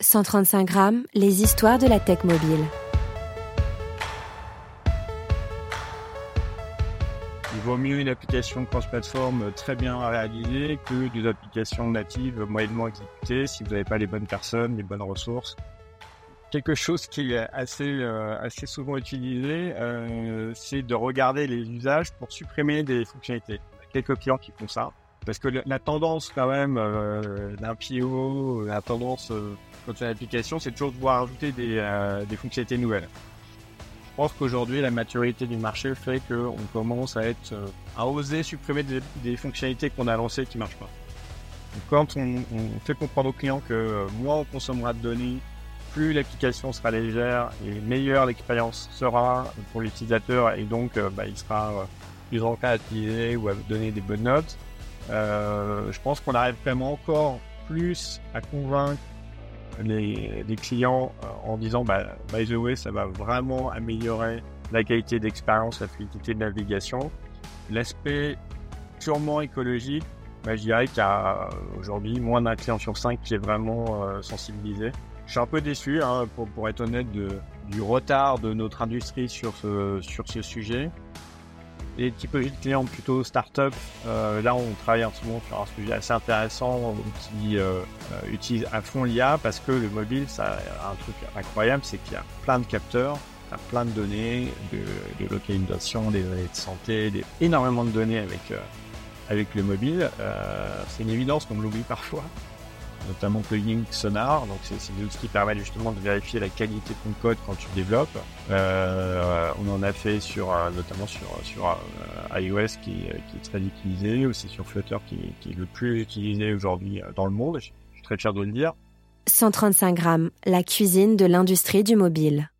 135 grammes, les histoires de la tech mobile. Il vaut mieux une application cross-platform très bien réalisée que des applications natives moyennement exécutées si vous n'avez pas les bonnes personnes, les bonnes ressources. Quelque chose qui est assez, euh, assez souvent utilisé, euh, c'est de regarder les usages pour supprimer des fonctionnalités. Il y a quelques clients qui font ça. Parce que la tendance quand même euh, d'un PO, la tendance euh, quand tu as une application, c'est toujours de pouvoir ajouter des, euh, des fonctionnalités nouvelles. Je pense qu'aujourd'hui, la maturité du marché fait qu'on commence à être euh, à oser supprimer des, fonctionnalités qu'on a lancées qui marchent pas. Quand on, fait comprendre aux clients que euh, moins on consommera de données, plus l'application sera légère et meilleure l'expérience sera pour l'utilisateur et donc bah, il sera plus enclin à utiliser ou à donner des bonnes notes. Je pense qu'on arrive vraiment encore plus à convaincre les, les clients euh, en disant bah, by the way ça va vraiment améliorer la qualité d'expérience, la fluidité de navigation. L'aspect purement écologique, bah, je dirais qu'il y a aujourd'hui moins d'un client sur cinq qui est vraiment euh, sensibilisé. Je suis un peu déçu, hein, pour, pour être honnête, de, du retard de notre industrie sur ce, sur ce sujet les typologies de clients plutôt start-up, euh, là on travaille en ce moment sur un sujet assez intéressant qui euh, euh, utilise à fond l'IA parce que le mobile, ça a un truc incroyable, c'est qu'il y a plein de capteurs, plein de données, de, localisation, des données de santé, énormément de données avec, euh, avec le mobile. Euh, c'est une évidence qu'on l'oublie parfois notamment plugin Sonar. Donc c'est des outils qui permettent justement de vérifier la qualité de ton code quand tu développes. Euh, on en a fait sur euh, notamment sur sur euh, iOS qui, qui est très utilisé, aussi sur Flutter qui, qui est le plus utilisé aujourd'hui dans le monde. Je suis très fier de le dire. 135 grammes, la cuisine de l'industrie du mobile.